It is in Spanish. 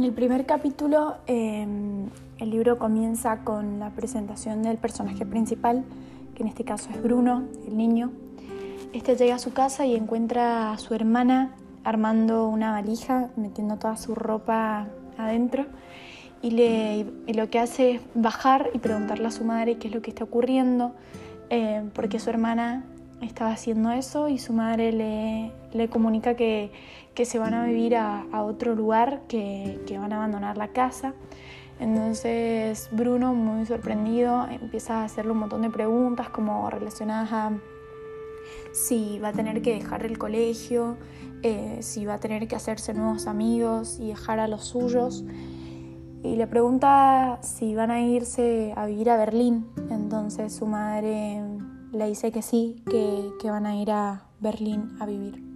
En el primer capítulo em, el libro comienza con la presentación del personaje principal, que en este caso es Bruno, el niño. Este llega a su casa y encuentra a su hermana armando una valija, metiendo toda su ropa adentro y, lo que hace es bajar y preguntarle a su madre qué es lo que está ocurriendo, eh, porque su hermana estaba haciendo eso y su madre le, comunica que, se van a vivir a, otro lugar, que, van a abandonar la casa. Entonces Bruno, muy sorprendido, empieza a hacerle un montón de preguntas como relacionadas a si va a tener que dejar el colegio, eh, si va a tener que hacerse nuevos amigos y dejar a los suyos y le pregunta si van a irse a vivir a Berlín. Entonces su madre le dice que sí, que, que van a ir a Berlín a vivir.